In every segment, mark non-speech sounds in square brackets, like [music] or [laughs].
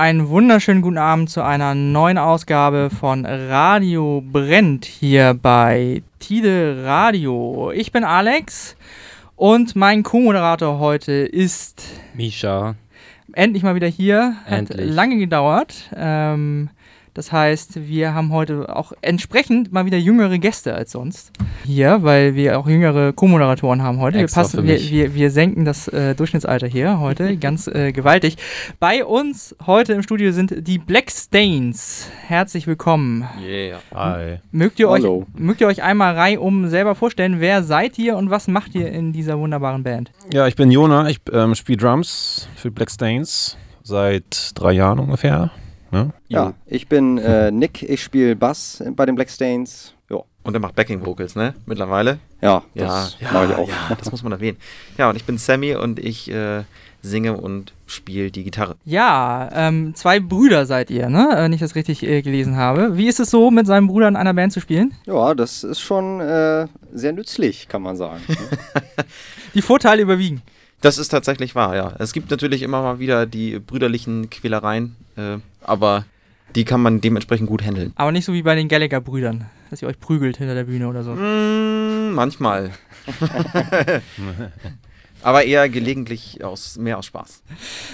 einen wunderschönen guten Abend zu einer neuen Ausgabe von Radio Brennt hier bei Tide Radio. Ich bin Alex und mein Co-Moderator heute ist Misha. Endlich mal wieder hier. Endlich. Hat lange gedauert. Ähm, das heißt, wir haben heute auch entsprechend mal wieder jüngere Gäste als sonst hier, weil wir auch jüngere Co-Moderatoren haben heute. Wir, passen, für wir, mich. wir, wir senken das äh, Durchschnittsalter hier heute [laughs] ganz äh, gewaltig. Bei uns heute im Studio sind die Black Stains. Herzlich willkommen. Yeah. Hi. Mögt ihr, euch, Hallo. mögt ihr euch einmal reihum selber vorstellen, wer seid ihr und was macht ihr in dieser wunderbaren Band? Ja, ich bin Jona, ich ähm, spiele Drums für Black Stains seit drei Jahren ungefähr. Ne? Ja, ich bin äh, Nick, ich spiele Bass bei den Black Stains. Ja, Und er macht Backing Vocals, ne? Mittlerweile. ja Ja, das ja, mache ich auch. ja, das muss man erwähnen. Ja, und ich bin Sammy und ich äh, singe und spiele die Gitarre. Ja, ähm, zwei Brüder seid ihr, ne? Wenn ich das richtig äh, gelesen habe. Wie ist es so, mit seinem Bruder in einer Band zu spielen? Ja, das ist schon äh, sehr nützlich, kann man sagen. [laughs] Die Vorteile überwiegen. Das ist tatsächlich wahr, ja. Es gibt natürlich immer mal wieder die brüderlichen Quälereien, äh, aber die kann man dementsprechend gut handeln. Aber nicht so wie bei den Gallagher-Brüdern, dass ihr euch prügelt hinter der Bühne oder so. Mm, manchmal. [laughs] [laughs] aber eher gelegentlich aus, mehr aus Spaß.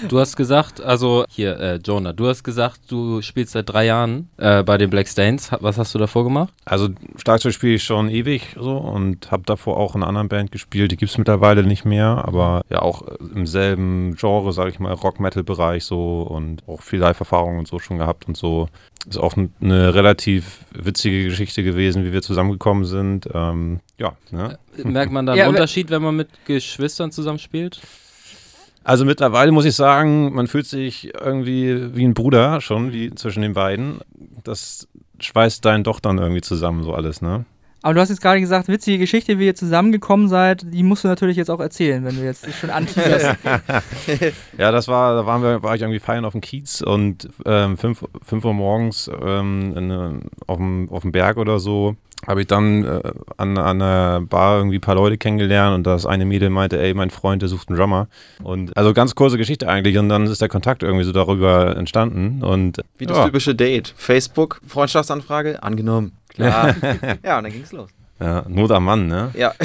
Du hast gesagt, also hier, äh, Jonah, du hast gesagt, du spielst seit drei Jahren äh, bei den Black Stains. Was hast du davor gemacht? Also Schlagzeug spiele ich schon ewig so und habe davor auch in einer anderen Band gespielt. Die gibt es mittlerweile nicht mehr, aber ja auch äh, im selben Genre, sage ich mal, Rock-Metal-Bereich so und auch viel Live-Erfahrung und so schon gehabt und so. Ist auch eine relativ witzige Geschichte gewesen, wie wir zusammengekommen sind. Ähm, ja, ne? Merkt man da einen Ja, Unterschied, wenn man mit Geschwistern zusammen spielt? Also mittlerweile muss ich sagen, man fühlt sich irgendwie wie ein Bruder schon, wie zwischen den beiden. Das schweißt dann doch dann irgendwie zusammen, so alles, ne? Aber du hast jetzt gerade gesagt, witzige Geschichte, wie ihr zusammengekommen seid, die musst du natürlich jetzt auch erzählen, wenn du jetzt dich schon anteaserst. [laughs] Ja, das war, da waren wir, war ich irgendwie feiern auf dem Kiez und ähm, 5 Uhr morgens ähm, in, äh, auf, dem, auf dem Berg oder so habe ich dann äh, an, an einer Bar irgendwie ein paar Leute kennengelernt und das eine Mädel meinte, ey, mein Freund, der sucht einen Drummer. Und also ganz kurze Geschichte eigentlich und dann ist der Kontakt irgendwie so darüber entstanden und Wie das ja, typische Date. Facebook, Freundschaftsanfrage, angenommen. Klar. [laughs] ja, und dann ging's los. ja, Not am Mann, ne? Ja. [laughs]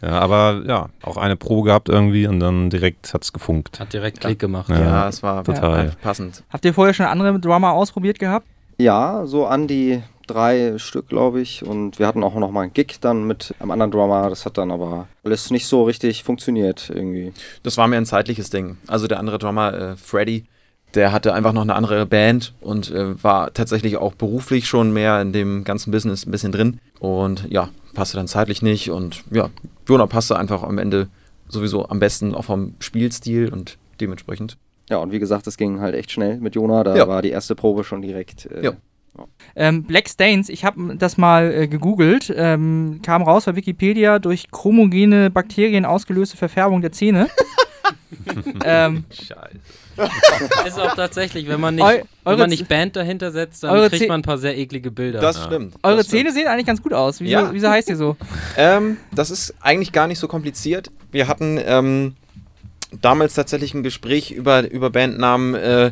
Ja, aber ja, auch eine Probe gehabt irgendwie und dann direkt hat's gefunkt. Hat direkt Klick gemacht. Ja. Ja, es war total. einfach passend. Habt ihr vorher schon andere Drummer ausprobiert gehabt? Ja, so an die drei Stück, glaube ich. Und wir hatten auch noch mal einen Gig dann mit einem anderen Drummer. Das hat dann aber alles nicht so richtig funktioniert irgendwie. Das war mir ein zeitliches Ding. Also der andere Drummer, äh, Freddy, der hatte einfach noch eine andere Band und äh, war tatsächlich auch beruflich schon mehr in dem ganzen Business ein bisschen drin. Und ja, passte dann zeitlich nicht. Und ja, Jona passte einfach am Ende sowieso am besten auch vom Spielstil und dementsprechend. Ja, und wie gesagt, es ging halt echt schnell mit Jona. Da Ja. war die erste Probe schon direkt. Äh, Ja. Ähm, Black Stains, ich habe das mal äh, gegoogelt, ähm, kam raus bei Wikipedia durch chromogene Bakterien ausgelöste Verfärbung der Zähne. [laughs] ähm, Ist auch tatsächlich, wenn man nicht, Eu- wenn eure man nicht Band dahinter setzt, dann eure kriegt man ein paar sehr eklige Bilder. Das stimmt. eure das stimmt. Zähne sehen eigentlich ganz gut aus. Wieso, Ja. wieso heißt ihr so? [laughs] Ähm, das ist eigentlich gar nicht so kompliziert. Wir hatten ähm, damals tatsächlich ein Gespräch über, über Bandnamen äh,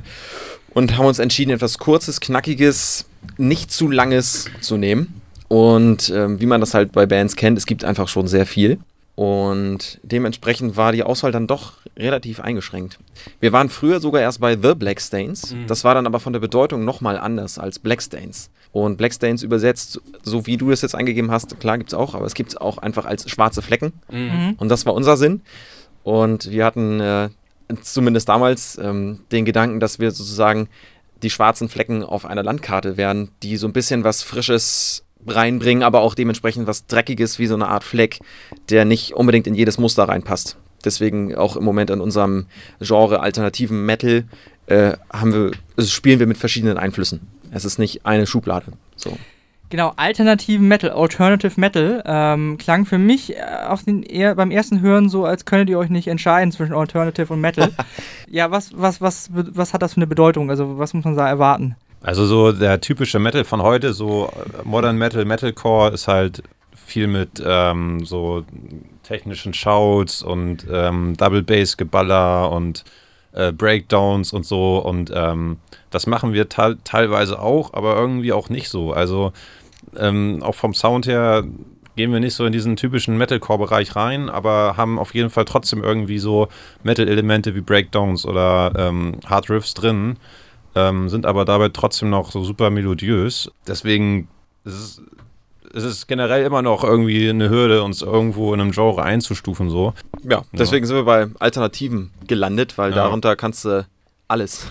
und haben uns entschieden, etwas Kurzes, Knackiges, nicht zu Langes zu nehmen. Und ähm, wie man das halt bei Bands kennt, es gibt einfach schon sehr viel. Und dementsprechend war die Auswahl dann doch relativ eingeschränkt. Wir waren früher sogar erst bei The Black Stains. Das war dann aber von der Bedeutung nochmal anders als Black Stains. Und Black Stains übersetzt, so wie du es jetzt eingegeben hast, klar gibt es auch, aber es gibt es auch einfach als schwarze Flecken. Mhm. Und das war unser Sinn. Und wir hatten äh, zumindest damals ähm, den Gedanken, dass wir sozusagen die schwarzen Flecken auf einer Landkarte wären, die so ein bisschen was Frisches reinbringen, aber auch dementsprechend was Dreckiges wie so eine Art Fleck, der nicht unbedingt in jedes Muster reinpasst. Deswegen auch im Moment in unserem Genre alternativen Metal äh, haben wir, also spielen wir mit verschiedenen Einflüssen. Es ist nicht eine Schublade. So. Genau, alternativen Metal, Alternative Metal, ähm, klang für mich äh, den eher beim ersten Hören so, als könntet ihr euch nicht entscheiden zwischen Alternative und Metal. [laughs] ja, was, was, was, was hat das für eine Bedeutung? Also, was muss man da erwarten? Also so der typische Metal von heute, so äh, Modern Metal, Metalcore ist halt viel mit ähm, so technischen Shouts und ähm, Double Bass Geballer und äh, Breakdowns und so und ähm, das machen wir teilweise auch, aber irgendwie auch nicht so. Also ähm, auch vom Sound her gehen wir nicht so in diesen typischen Metalcore-Bereich rein, aber haben auf jeden Fall trotzdem irgendwie so Metal-Elemente wie Breakdowns oder ähm, Hard Riffs drin, ähm, sind aber dabei trotzdem noch so super melodiös. Deswegen ist es, es ist generell immer noch irgendwie eine Hürde, uns irgendwo in einem Genre einzustufen. So. Ja, deswegen ja. sind wir bei Alternativen gelandet, weil ja. darunter kannst du alles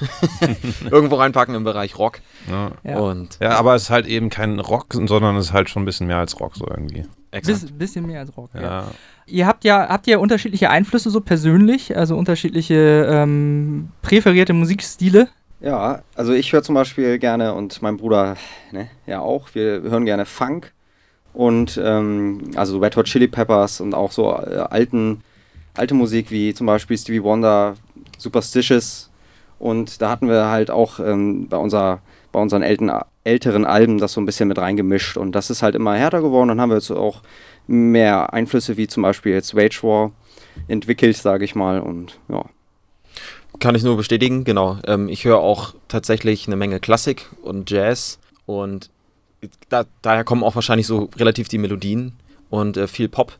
[laughs] irgendwo reinpacken im Bereich Rock. Ja. Ja. Und ja, aber es ist halt eben kein Rock, sondern es ist halt schon ein bisschen mehr als Rock so irgendwie. Biss, bisschen mehr als Rock, ja. ja. Ihr habt ja, habt ihr unterschiedliche Einflüsse so persönlich, also unterschiedliche ähm, präferierte Musikstile? Ja, also ich höre zum Beispiel gerne und mein Bruder ne, ja auch, wir hören gerne Funk und ähm, also Red Hot Chili Peppers und auch so äh, alten, alte Musik wie zum Beispiel Stevie Wonder, Superstitious und da hatten wir halt auch ähm, bei, unser, bei unseren älten, älteren Alben das so ein bisschen mit reingemischt. Und das ist halt immer härter geworden. Dann haben wir jetzt auch mehr Einflüsse wie zum Beispiel jetzt Wage War entwickelt, sage ich mal. Und ja. Kann ich nur bestätigen, genau. Ähm, ich höre auch tatsächlich eine Menge Klassik und Jazz und da, daher kommen auch wahrscheinlich so relativ die Melodien und äh, viel Pop.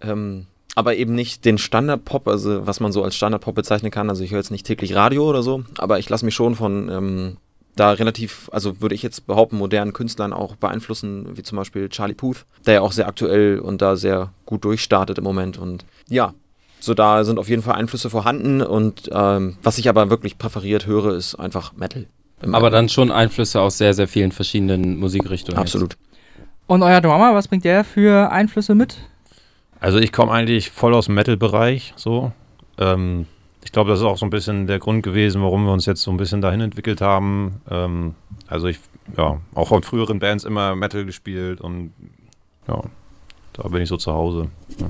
Ähm, aber eben nicht den Standard-Pop, also was man so als Standard-Pop bezeichnen kann. Also ich höre jetzt nicht täglich Radio oder so, aber ich lasse mich schon von ähm, da relativ, also würde ich jetzt behaupten, modernen Künstlern auch beeinflussen, wie zum Beispiel Charlie Puth, der ja auch sehr aktuell und da sehr gut durchstartet im Moment. Und ja, so da sind auf jeden Fall Einflüsse vorhanden und ähm, was ich aber wirklich präferiert höre, ist einfach Metal. Aber dann schon Einflüsse aus sehr, sehr vielen verschiedenen Musikrichtungen. Absolut. Jetzt. Und euer Drummer, was bringt der für Einflüsse mit? Also ich komme eigentlich voll aus dem Metal-Bereich, so. Ähm, ich glaube, das ist auch so ein bisschen der Grund gewesen, warum wir uns jetzt so ein bisschen dahin entwickelt haben. Ähm, also ich, ja, auch von früheren Bands immer Metal gespielt und ja, da bin ich so zu Hause. Ja.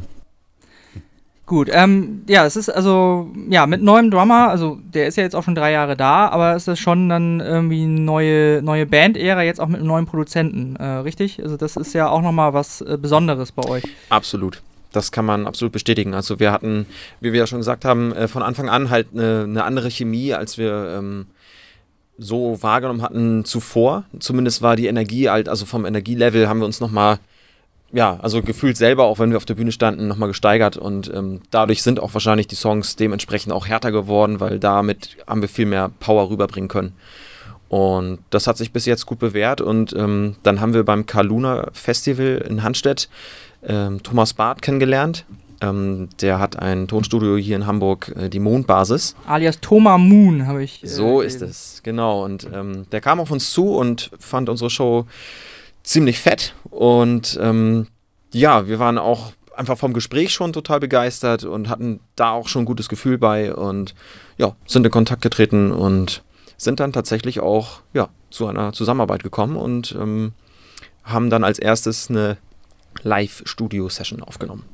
Gut, ähm, ja, es ist also, ja, mit neuem Drummer, also der ist ja jetzt auch schon drei Jahre da, aber es ist schon dann irgendwie eine neue, neue Band-Ära, jetzt auch mit einem neuen Produzenten, äh, richtig? Also das ist ja auch nochmal was äh, Besonderes bei euch. Absolut. Das kann man absolut bestätigen. Also wir hatten, wie wir ja schon gesagt haben, äh, von Anfang an halt eine, eine andere Chemie, als wir ähm, so wahrgenommen hatten zuvor. Zumindest war die Energie halt, also vom Energielevel haben wir uns nochmal, ja, also gefühlt selber, auch wenn wir auf der Bühne standen, nochmal gesteigert. Und ähm, dadurch sind auch wahrscheinlich die Songs dementsprechend auch härter geworden, weil damit haben wir viel mehr Power rüberbringen können. Und das hat sich bis jetzt gut bewährt. Und ähm, dann haben wir beim Kaluna Festival in Handstedt ähm, Thomas Barth kennengelernt. Ähm, der hat ein Tonstudio hier in Hamburg, äh, die Mondbasis. Alias Thomas Moon habe ich. Äh, so ist es, genau. Und ähm, der kam auf uns zu und fand unsere Show ziemlich fett. Und ähm, ja, wir waren auch einfach vom Gespräch schon total begeistert und hatten da auch schon ein gutes Gefühl bei und ja, sind in Kontakt getreten und sind dann tatsächlich auch ja, zu einer Zusammenarbeit gekommen und ähm, haben dann als erstes eine Live-Studio-Session aufgenommen.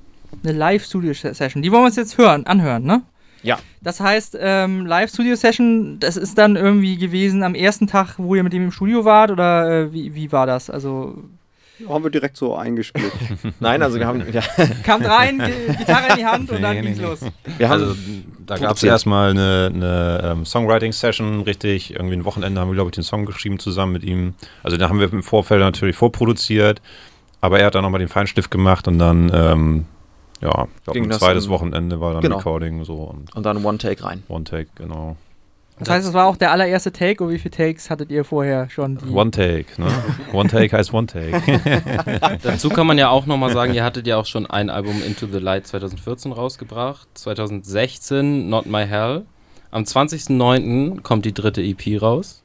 Eine Live-Studio-Session. Die wollen wir uns jetzt hören, anhören, ne? Ja. Das heißt, ähm, Live-Studio-Session, das ist dann irgendwie gewesen am ersten Tag, wo ihr mit ihm im Studio wart oder äh, wie, wie war das? Also. Haben wir direkt so eingespielt. [laughs] Nein, also wir haben. [laughs] Ja. Kamt rein, Gitarre in die Hand und dann nee, ging's nee. los. Wir haben, also, da gab es erstmal eine, eine ähm, Songwriting-Session, richtig. Irgendwie ein Wochenende haben wir, glaube ich, den Song geschrieben zusammen mit ihm. Also da haben wir im Vorfeld natürlich vorproduziert. Aber er hat dann nochmal den Feinstift gemacht und dann, ähm, ja, ich glaube, ein zweites in, Wochenende war dann genau. Recording so. Und, und dann One-Take rein. One-Take, genau. Das heißt, es war auch der allererste Take und wie viele Takes hattet ihr vorher schon? One Take, ne? One Take heißt One Take. [laughs] Dazu kann man ja auch nochmal sagen, ihr hattet ja auch schon ein Album Into the Light 2014 rausgebracht, 2016 Not My Hell. Am 20.09. kommt die dritte EP raus.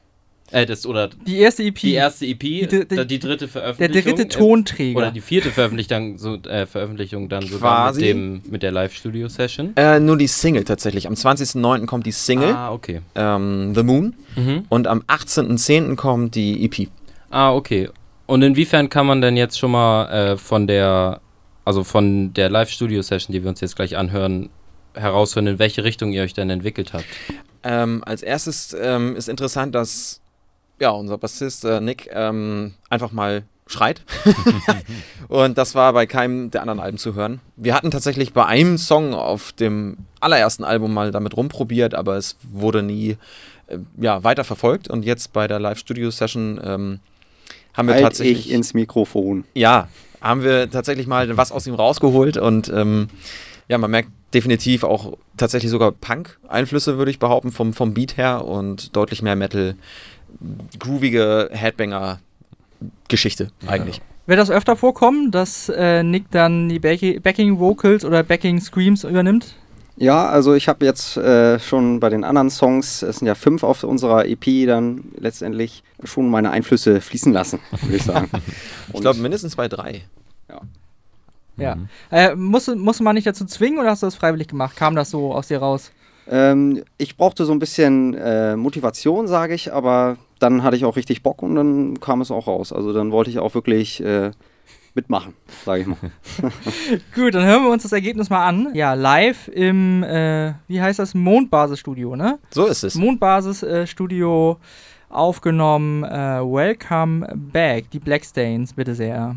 Äh, das, oder Die erste EP. die erste EP, die, die- die dritte der Veröffentlichung. dritte äh, Tonträger. Oder die vierte Veröffentlichung, so, äh, Veröffentlichung dann sogar mit, dem, mit der Live-Studio-Session. Äh, nur die Single tatsächlich. Am 20.09. kommt die Single, Ah, okay. ähm, The Moon. Mhm. Und am 18.10. kommt die EP. Ah, okay. Und inwiefern kann man denn jetzt schon mal äh, von der, also von der Live-Studio-Session, die wir uns jetzt gleich anhören, heraushören, in welche Richtung ihr euch denn entwickelt habt? Ähm, als erstes ähm, ist interessant, dass ja, unser Bassist äh, Nick ähm, einfach mal schreit. [laughs] und das war bei keinem der anderen Alben zu hören. Wir hatten tatsächlich bei einem Song auf dem allerersten Album mal damit rumprobiert, aber es wurde nie äh, ja, weiter verfolgt. Und jetzt bei der Live-Studio-Session ähm, haben wir Halt tatsächlich. ich ins Mikrofon. Ja, haben wir tatsächlich mal was aus ihm rausgeholt und ähm, ja, man merkt definitiv auch tatsächlich sogar Punk-Einflüsse, würde ich behaupten, vom, vom Beat her und deutlich mehr Metal, groovige Headbanger-Geschichte eigentlich. Wird das öfter vorkommen, dass äh, Nick dann die Back- Backing Vocals oder Backing Screams übernimmt? Ja, also ich habe jetzt äh, schon bei den anderen Songs, es sind ja fünf auf unserer EP, dann letztendlich schon meine Einflüsse fließen lassen, würde ich sagen. [laughs] Ich glaube mindestens bei drei. Ja. Äh, musst, du- musst du mal nicht dazu zwingen oder hast du das freiwillig gemacht? Kam das so aus dir raus? Ähm, ich brauchte so ein bisschen äh, Motivation, sage ich, aber dann hatte ich auch richtig Bock und dann kam es auch raus. Also dann wollte ich auch wirklich äh, mitmachen, sage ich mal. [laughs] Gut, dann hören wir uns das Ergebnis mal an. Ja, live im, äh, wie heißt das? Mondbasis-Studio, ne? So ist es. Mondbasis-Studio aufgenommen. Äh, Welcome Back, die Blackstains, bitte sehr.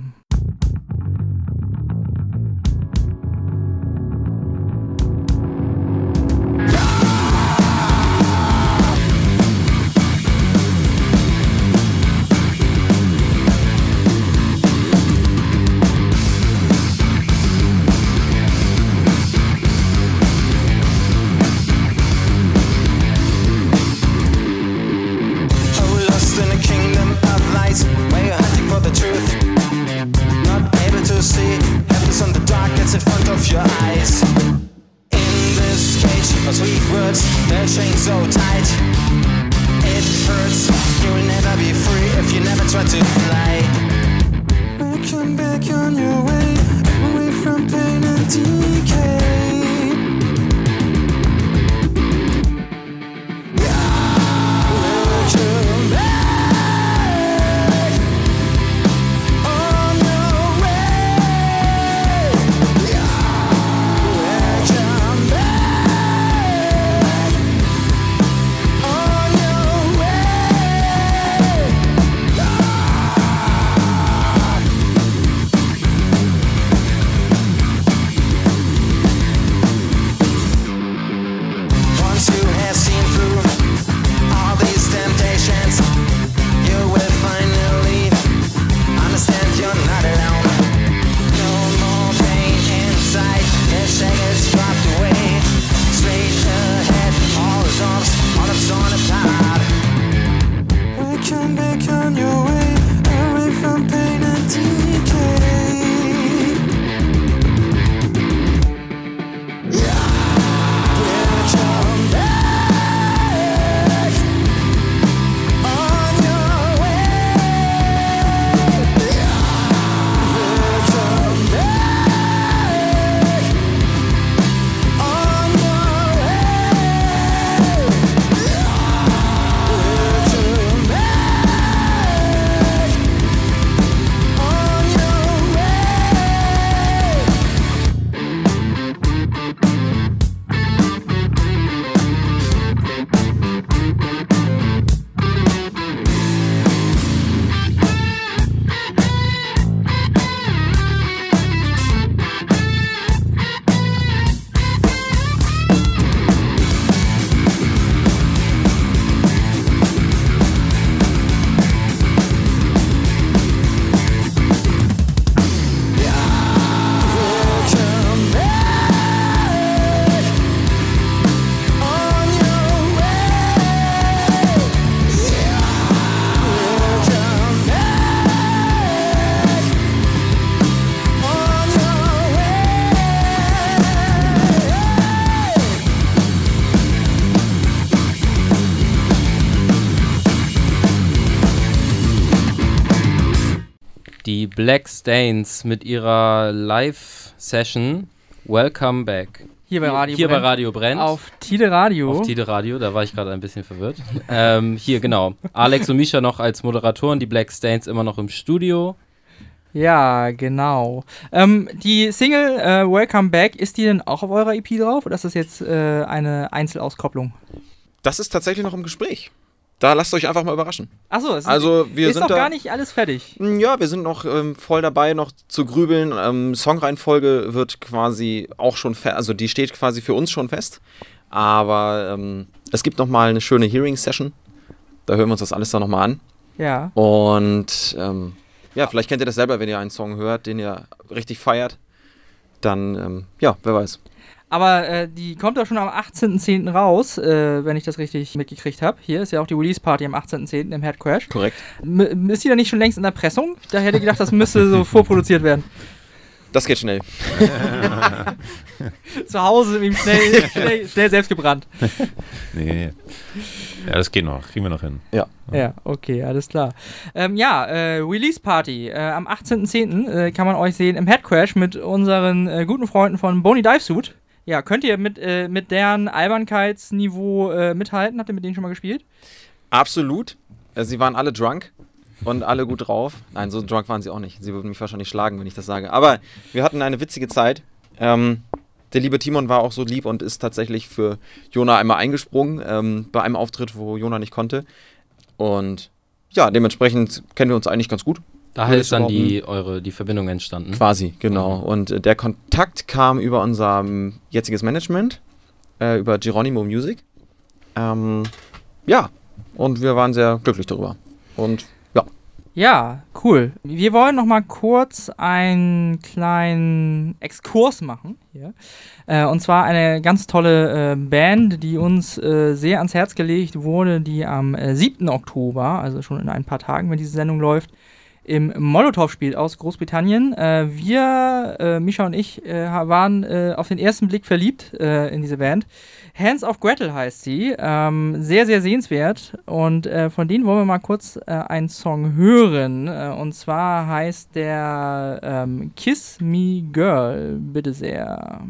Black Stains mit ihrer Live-Session Welcome Back. Hier bei Radio Hier bei Brennt. Radio Brennt. Auf Tide Radio. Auf Tide Radio, da war ich gerade ein bisschen verwirrt. ähm, hier, genau. Alex und Misha noch als Moderatoren, die Black Stains immer noch im Studio. Ja, genau. Ähm, die Single äh, Welcome Back, ist die denn auch auf eurer EP drauf oder ist das jetzt äh, eine Einzelauskopplung? Das ist tatsächlich noch im Gespräch. Da lasst euch einfach mal überraschen. Achso, es Also wir ist sind noch da, gar nicht alles fertig. Ja, wir sind noch ähm, voll dabei, noch zu grübeln. Ähm, Songreihenfolge wird quasi auch schon fest, also die steht quasi für uns schon fest. Aber ähm, es gibt noch mal eine schöne Hearing-Session. Da hören wir uns das alles dann noch mal an. Ja. Und ähm, ja, vielleicht kennt ihr das selber, wenn ihr einen Song hört, den ihr richtig feiert. Dann, ähm, ja, wer weiß. Aber äh, die kommt doch schon am 18.10. raus, äh, wenn ich das richtig mitgekriegt habe. Hier ist ja auch die Release-Party am 18.10. im Head Crash. Korrekt. M ist die da nicht schon längst in der Pressung? Da hätte ich gedacht, das müsste so vorproduziert werden. Das geht schnell. [laughs] Zu Hause ihm schnell, [laughs] schnell, schnell selbst gebrannt. Nee. Ja, das geht noch. Kriegen wir noch hin. Ja, okay, alles klar. Ähm, ja, äh, Release Party. Äh, am 18.10. Äh, kann man euch sehen im Head Crash mit unseren äh, guten Freunden von Bony Dive Suit. Ja, könnt ihr mit, äh, mit deren Albernkeitsniveau äh, mithalten? Habt ihr mit denen schon mal gespielt? Absolut. Äh, Sie waren alle drunk und alle gut drauf. Nein, so drunk waren sie auch nicht. Sie würden mich wahrscheinlich schlagen, wenn ich das sage. Aber wir hatten eine witzige Zeit. Ähm, der liebe Timon war auch so lieb und ist tatsächlich für Jona einmal eingesprungen ähm, bei einem Auftritt, wo Jona nicht konnte. Und ja, dementsprechend kennen wir uns eigentlich ganz gut. Daher ist ich dann die, eure, die Verbindung entstanden. Quasi, genau. Und äh, der Kontakt kam über unser ähm, jetziges Management, äh, über Geronimo Music. Ähm, ja, und wir waren sehr glücklich darüber. Und ja, Ja, cool. Wir wollen noch mal kurz einen kleinen Exkurs machen hier. Äh, und zwar eine ganz tolle äh, Band, die uns äh, sehr ans Herz gelegt wurde, die am äh, 7. Oktober, also schon in ein paar Tagen, wenn diese Sendung läuft, im Molotow spielt aus Großbritannien. Äh, wir, äh, Misha und ich, äh, waren äh, auf den ersten Blick verliebt äh, in diese Band. Hands of Gretel heißt sie. Ähm, sehr, sehr sehenswert. Und äh, von denen wollen wir mal kurz einen Song hören. Und zwar heißt der ähm, Kiss Me Girl. Bitte sehr.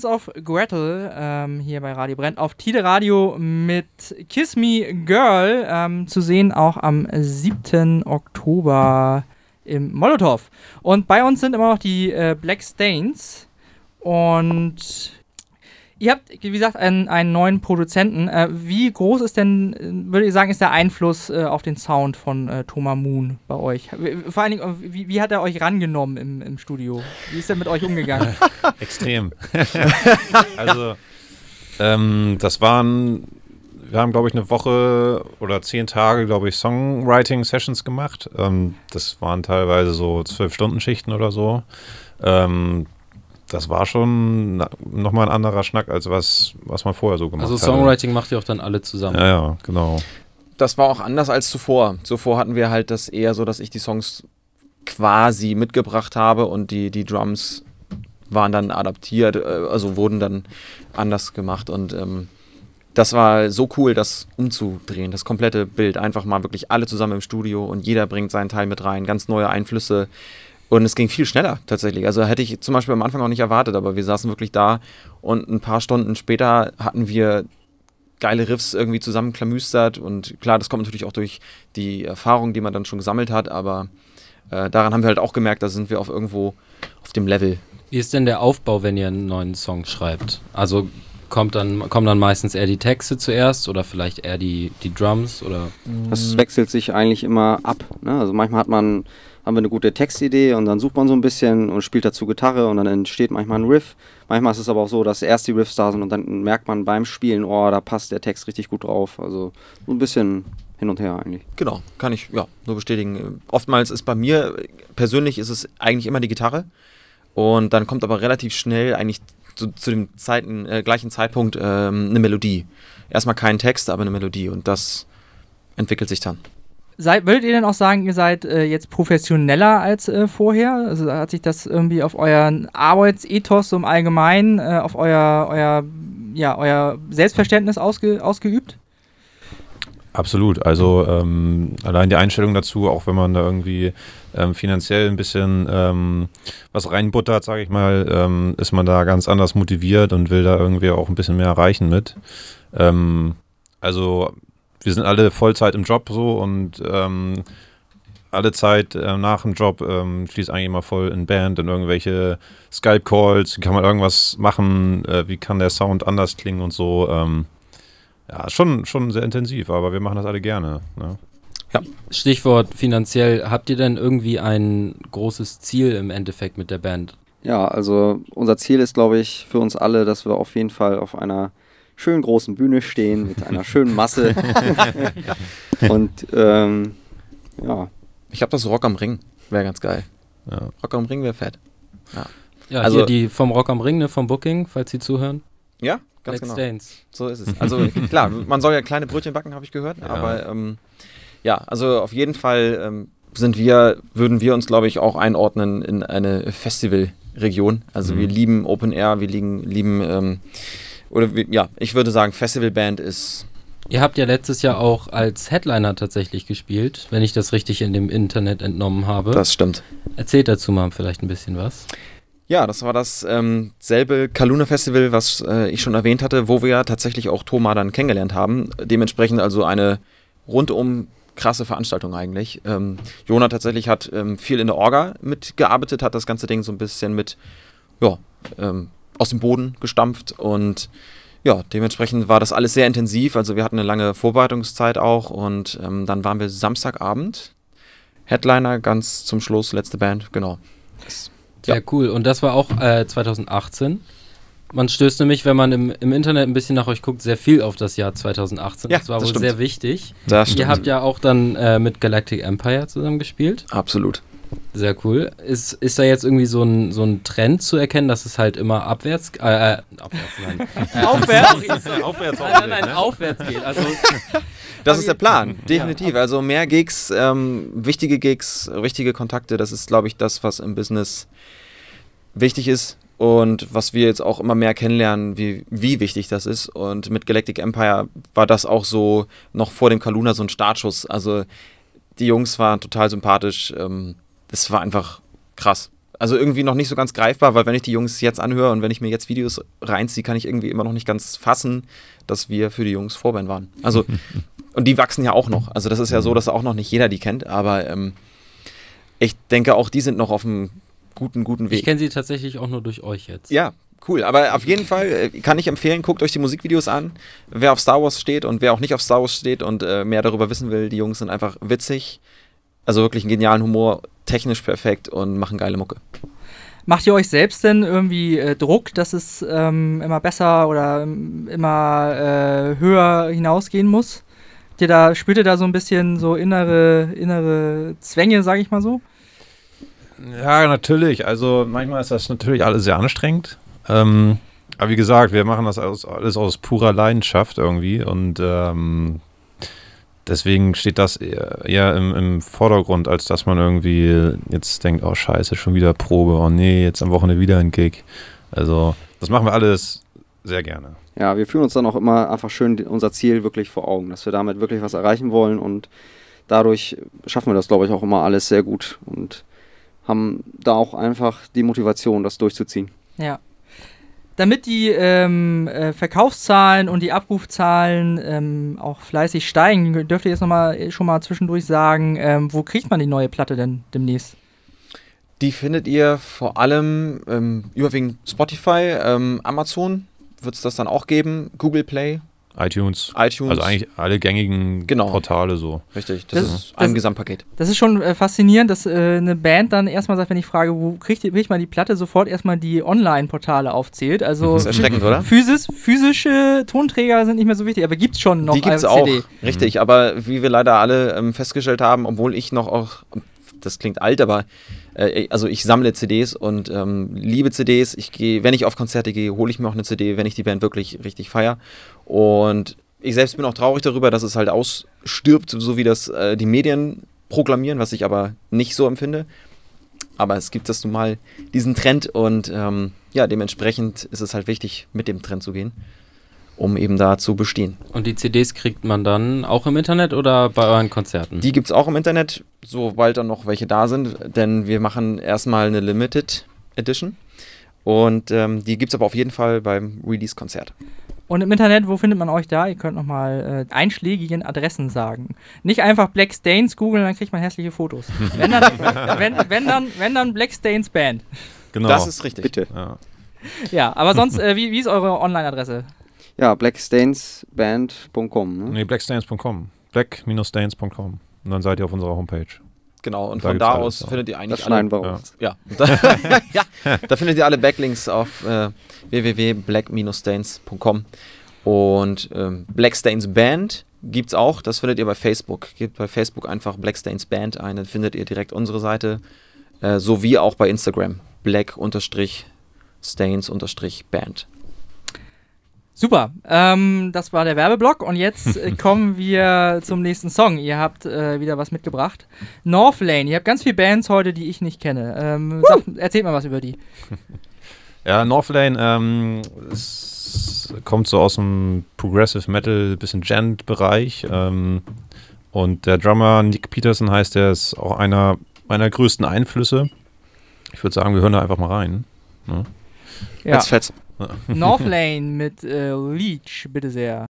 Hands of Gretel ähm, hier bei Radio Brennt auf Tide Radio mit Kiss Me Girl ähm, zu sehen auch am 7. Oktober im Molotow. Und bei uns sind immer noch die äh, Black Stains und ihr habt, wie gesagt, einen, einen neuen Produzenten. Äh, wie groß ist denn, würde ich sagen, ist der Einfluss äh, auf den Sound von äh, Thomas Moon bei euch? Vor allen Dingen, äh, wie, wie hat er euch rangenommen im, im Studio? Wie ist er mit euch umgegangen? [laughs] Extrem. [laughs] also, ähm, das waren, wir haben, glaube ich, eine Woche oder zehn Tage, glaube ich, Songwriting-Sessions gemacht. Ähm, das waren teilweise so zwölf Stunden Schichten oder so. Ähm, das war schon nochmal ein anderer Schnack, als was, was man vorher so gemacht Also hatte. Songwriting macht ihr auch dann alle zusammen. Ja, ja, genau. Das war auch anders als zuvor. Zuvor hatten wir halt das eher so, dass ich die Songs quasi mitgebracht habe und die, die Drums waren dann adaptiert, äh, also wurden dann anders gemacht und ähm, das war so cool, das umzudrehen, das komplette Bild. Einfach mal wirklich alle zusammen im Studio und jeder bringt seinen Teil mit rein, ganz neue Einflüsse. Und es ging viel schneller tatsächlich. Also hätte ich zum Beispiel am Anfang auch nicht erwartet, aber wir saßen wirklich da und ein paar Stunden später hatten wir geile Riffs irgendwie zusammenklamüstert und klar, das kommt natürlich auch durch die Erfahrung, die man dann schon gesammelt hat, aber äh, daran haben wir halt auch gemerkt, da sind wir auf irgendwo auf dem Level. Wie ist denn der Aufbau, wenn ihr einen neuen Song schreibt? Also kommt dann, kommen dann meistens eher die Texte zuerst oder vielleicht eher die, die Drums oder Das wechselt sich eigentlich immer ab. Ne? Also manchmal hat man, haben wir eine gute Textidee und dann sucht man so ein bisschen und spielt dazu Gitarre und dann entsteht manchmal ein Riff. Manchmal ist es aber auch so, dass erst die Riffs da sind und dann merkt man beim Spielen, oh, da passt der Text richtig gut drauf. Also so ein bisschen hin und her eigentlich. Genau, kann ich ja nur bestätigen. Oftmals ist bei mir persönlich ist es eigentlich immer die Gitarre und dann kommt aber relativ schnell eigentlich zu, zu dem Zeiten, äh, gleichen Zeitpunkt ähm, eine Melodie. Erstmal kein Text, aber eine Melodie und das entwickelt sich dann. Seid, würdet ihr denn auch sagen, ihr seid äh, jetzt professioneller als äh, vorher? Also hat sich das irgendwie auf euren Arbeitsethos im Allgemeinen, äh, auf euer, euer, ja, euer Selbstverständnis ausge, ausgeübt? Absolut. Also ähm, allein die Einstellung dazu, auch wenn man da irgendwie ähm, finanziell ein bisschen ähm, was reinbuttert, sage ich mal, ähm, ist man da ganz anders motiviert und will da irgendwie auch ein bisschen mehr erreichen mit. Ähm, also wir sind alle Vollzeit im Job so und ähm, alle Zeit äh, nach dem Job ähm, fließt eigentlich immer voll in Band, in irgendwelche Skype-Calls, wie kann man irgendwas machen, äh, wie kann der Sound anders klingen und so. Ähm, ja, schon, schon sehr intensiv, aber wir machen das alle gerne. Ne? Stichwort finanziell, habt ihr denn irgendwie ein großes Ziel im Endeffekt mit der Band? Ja, also unser Ziel ist, glaube ich, für uns alle, dass wir auf jeden Fall auf einer schönen großen Bühne stehen mit einer [laughs] schönen Masse. [laughs] und ähm, ja, Ich habe das Rock am Ring, wäre ganz geil. Ja. Rock am Ring wäre fett. Ja, Also- hier die vom Rock am Ring, ne, vom Booking, falls Sie zuhören. Ja, ganz Black genau. Stains. So ist es. Also [laughs] klar, man soll ja kleine Brötchen backen, habe ich gehört. Ja. Aber ähm, ja, also auf jeden Fall ähm, sind wir, würden wir uns, glaube ich, auch einordnen in eine Festivalregion. Also Mhm. wir lieben Open Air, wir lieben, lieben ähm, oder wir, ja, ich würde sagen, Festivalband ist Ihr habt ja letztes Jahr auch als Headliner tatsächlich gespielt, wenn ich das richtig in dem Internet entnommen habe. das stimmt. Erzählt dazu mal vielleicht ein bisschen was. Ja, das war das ähm, selbe Kaluna Festival, was äh, ich schon erwähnt hatte, wo wir ja tatsächlich auch Thoma dann kennengelernt haben. Dementsprechend also eine rundum krasse Veranstaltung eigentlich. Ähm, Jona tatsächlich hat ähm, viel in der Orga mitgearbeitet, hat das ganze Ding so ein bisschen mit ja, ähm, aus dem Boden gestampft und ja, dementsprechend war das alles sehr intensiv. Also wir hatten eine lange Vorbereitungszeit auch und ähm, dann waren wir Samstagabend. Headliner ganz zum Schluss, letzte Band, genau. Das- Sehr cool. Und das war auch äh, 2018. Man stößt nämlich, wenn man im, im Internet ein bisschen nach euch guckt, sehr viel auf das Jahr 2018. Ja, das war das wohl stimmt. sehr wichtig. Das Ihr habt ja auch dann äh, mit Galactic Empire zusammen gespielt. Absolut. Sehr cool. Ist, ist da jetzt irgendwie so ein, so ein Trend zu erkennen, dass es halt immer abwärts, äh, äh abwärts, nein. Äh, [laughs] Aufwärts? Aufwärts, nein, nein, nein, aufwärts geht. Also, [laughs] Das ist der Plan, definitiv. Also mehr Gigs, ähm, wichtige Gigs, richtige Kontakte, das ist, glaube ich, das, was im Business wichtig ist und was wir jetzt auch immer mehr kennenlernen, wie, wie wichtig das ist. Und mit Galactic Empire war das auch so noch vor dem Kaluna so ein Startschuss. Also die Jungs waren total sympathisch. Ähm, das war einfach krass. Also irgendwie noch nicht so ganz greifbar, weil wenn ich die Jungs jetzt anhöre und wenn ich mir jetzt Videos reinziehe, kann ich irgendwie immer noch nicht ganz fassen, dass wir für die Jungs Vorband waren. Also [laughs] und die wachsen ja auch noch. Also das ist ja so, dass auch noch nicht jeder die kennt, aber ähm, ich denke auch, die sind noch auf einem guten, guten ich Weg. kenne sie tatsächlich auch nur durch euch jetzt. Ja, cool. Aber auf jeden Fall äh, kann ich empfehlen, guckt euch die Musikvideos an. Wer auf Star Wars steht und wer auch nicht auf Star Wars steht und äh, mehr darüber wissen will, die Jungs sind einfach witzig. Also wirklich einen genialen Humor, technisch perfekt und machen geile Mucke. Macht ihr euch selbst denn irgendwie äh, Druck, dass es ähm, immer besser oder ähm, immer äh, höher hinausgehen muss? Habt ihr da, spürt ihr da so ein bisschen so innere, innere Zwänge, sag ich mal so? Ja, natürlich. Also manchmal ist das natürlich alles sehr anstrengend. Ähm, aber wie gesagt, wir machen das alles, alles aus purer Leidenschaft irgendwie und ähm, deswegen steht das eher, eher im, im Vordergrund, als dass man irgendwie jetzt denkt, oh scheiße, schon wieder Probe, oh nee, jetzt am Wochenende wieder ein Gig. Also das machen wir alles sehr gerne. Ja, wir fühlen uns dann auch immer einfach schön unser Ziel wirklich vor Augen, dass wir damit wirklich was erreichen wollen und dadurch schaffen wir das, glaube ich, auch immer alles sehr gut und haben da auch einfach die Motivation, das durchzuziehen. Ja. Damit die ähm, äh, Verkaufszahlen und die Abrufzahlen ähm, auch fleißig steigen, dürft ihr jetzt noch mal, schon mal zwischendurch sagen, ähm, wo kriegt man die neue Platte denn demnächst? Die findet ihr vor allem ähm, überwiegend Spotify, ähm, Amazon wird es das dann auch geben, Google Play, iTunes, iTunes. also eigentlich alle gängigen Genau. Portale so. Richtig, das, Das- ist ein das- Gesamtpaket. Das ist schon äh, faszinierend, dass äh, eine Band dann erstmal sagt, wenn ich frage, wo kriegt, ihr- kriegt man die Platte, sofort erstmal die Online-Portale aufzählt. Also Das ist erschreckend, oder? Physis, physische Tonträger sind nicht mehr so wichtig, aber gibt's schon noch Die gibt's als auch, CD. richtig. Aber wie wir leider alle ähm, festgestellt haben, obwohl ich noch auch, das klingt alt, aber äh, also ich sammle CDs und ähm, liebe CDs. Ich gehe, wenn ich auf Konzerte gehe, hole ich mir auch eine CD, wenn ich die Band wirklich richtig feier. Und ich selbst bin auch traurig darüber, dass es halt ausstirbt, so wie das äh, die Medien proklamieren, was ich aber nicht so empfinde. Aber es gibt das nun mal diesen Trend und ähm, ja, dementsprechend ist es halt wichtig, mit dem Trend zu gehen, um eben da zu bestehen. Und die CDs kriegt man dann auch im Internet oder bei euren Konzerten? Die gibt es auch im Internet, sobald dann noch welche da sind, denn wir machen erstmal eine Limited Edition. Und ähm, die gibt es aber auf jeden Fall beim Release-Konzert. Und im Internet, wo findet man euch da? Ihr könnt nochmal äh, einschlägigen Adressen sagen. Nicht einfach Black Stains googeln, dann kriegt man hässliche Fotos. wenn, dann, [laughs] wenn, wenn, dann, wenn dann Black Stains Band. Genau. Das ist richtig. Bitte. ja. Ja, aber sonst, äh, wie, wie ist eure Online-Adresse? Ja, blackstainsband.com. Ne? Nee, blackstains.com. Black-stains.com. Und dann seid ihr auf unserer Homepage. Genau, und Da von da aus findet ihr Das eigentlich schneiden alle. wir ja. raus. [laughs] Ja, da, ja, da findet ihr alle Backlinks auf äh, www.black-stains.com. Und ähm, Black Stains Band gibt's auch, das findet ihr bei Facebook. Gebt bei Facebook einfach Black Stains Band ein, dann findet ihr direkt unsere Seite. Äh, sowie auch bei Instagram. Black-Stains-Band. Super, ähm, das war der Werbeblock und jetzt äh, [laughs] kommen wir zum nächsten Song. Ihr habt äh, wieder was mitgebracht. Northlane, ihr habt ganz viele Bands heute, die ich nicht kenne. Ähm, sagt, erzählt mal was über die. [laughs] Ja, Northlane ähm, kommt so aus dem Progressive Metal, bisschen Gent-Bereich. Ähm, und der Drummer Nick Peterson heißt, der ist auch einer meiner größten Einflüsse. Ich würde sagen, wir hören da einfach mal rein. Ne? Ja, Jetzt fetz. Northlane mit äh, Leech, bitte sehr.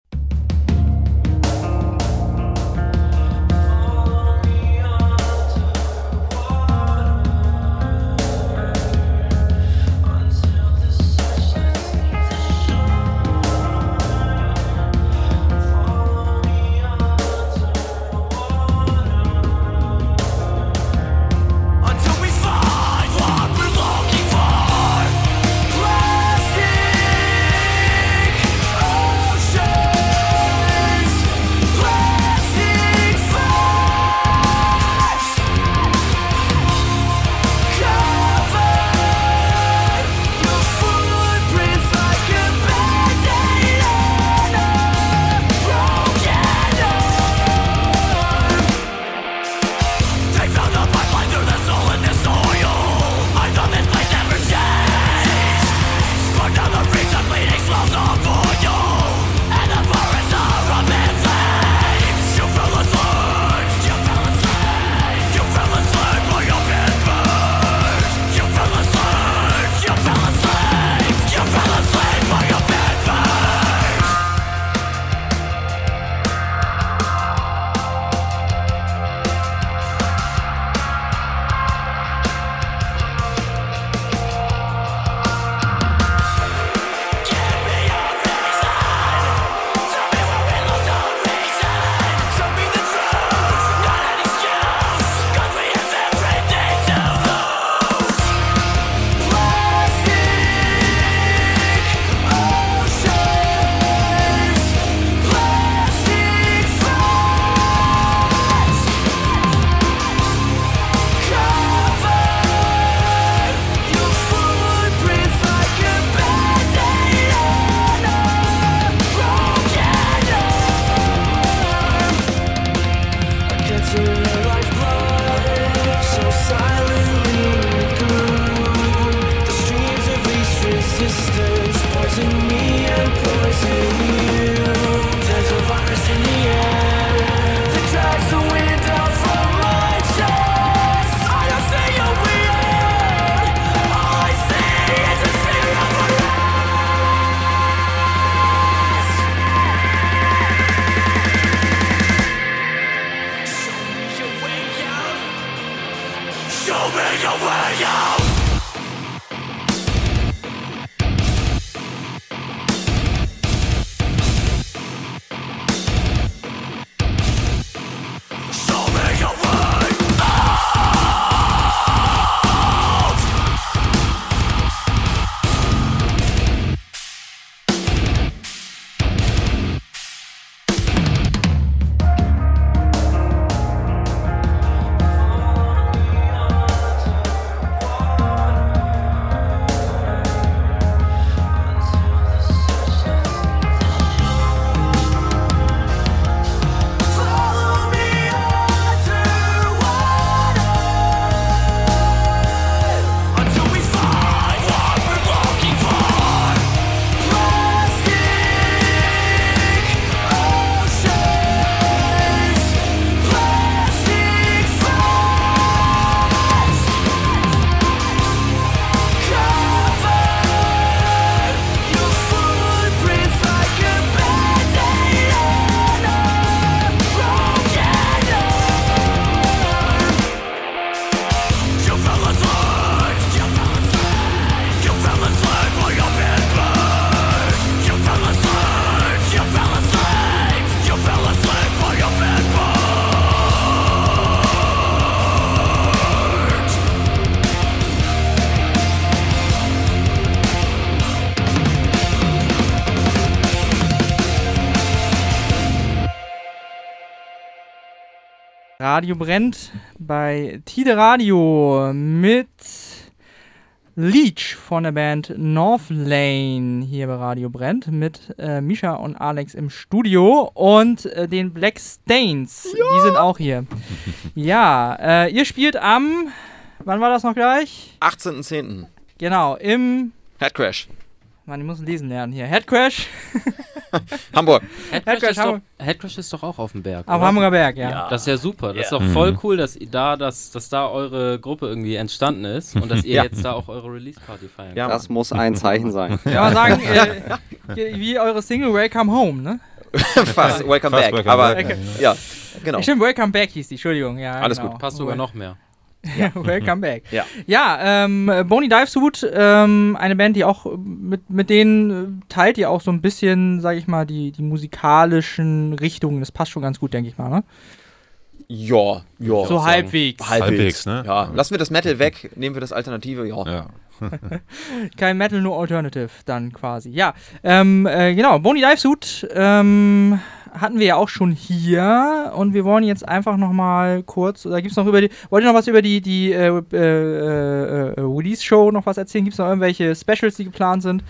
Radio brennt bei Tide Radio mit Leech von der Band North Lane hier bei Radio brennt mit äh, Misha und Alex im Studio und äh, den Black Stains. Die sind auch hier. [laughs] ja, äh, ihr spielt am, wann war das noch gleich? 18.10. Genau, im, Headcrash. Mann, ich muss lesen lernen hier. Headcrash [laughs] Hamburg. Headcrash, Headcrash ist doch, Hamburg. Headcrash ist doch auch auf dem Berg. am oder? Hamburger Berg, ja. Das ist ja super. Das ist doch Mhm. voll cool, dass da, dass, dass da eure Gruppe irgendwie entstanden ist und dass ihr [laughs] Ja. jetzt da auch eure Release-Party feiern Ja, Das muss ein Zeichen sein. Kann man sagen, [laughs] äh, wie eure Single Welcome Home, ne? fast. Welcome Fast back. welcome aber back. ja, genau. Stimmt, Welcome Back hieß die, Entschuldigung. Ja, Alles genau. gut, Passt sogar noch mehr. [laughs] Welcome Back. Ja. Ja, ähm, Boney Divesuit, ähm, eine Band, die auch mit, mit denen äh, teilt ihr auch so ein bisschen, sag ich mal, die, die musikalischen Richtungen. Das passt schon ganz gut, denke ich mal, ne? Ja, ja. So halbwegs. Halbwegs, Halbwegs, ne? Ja, lassen wir das Metal weg, nehmen wir das Alternative, ja. Ja. [laughs] Kein Metal, nur Alternative dann quasi. Ja, ähm, äh, genau, Boney Divesuit ähm, hatten wir ja auch schon hier und wir wollen jetzt einfach nochmal kurz, oder gibt es noch über die, wollt ihr noch was über die, die äh, äh, äh, äh, Release-Show noch was erzählen? Gibt es noch irgendwelche Specials, die geplant sind?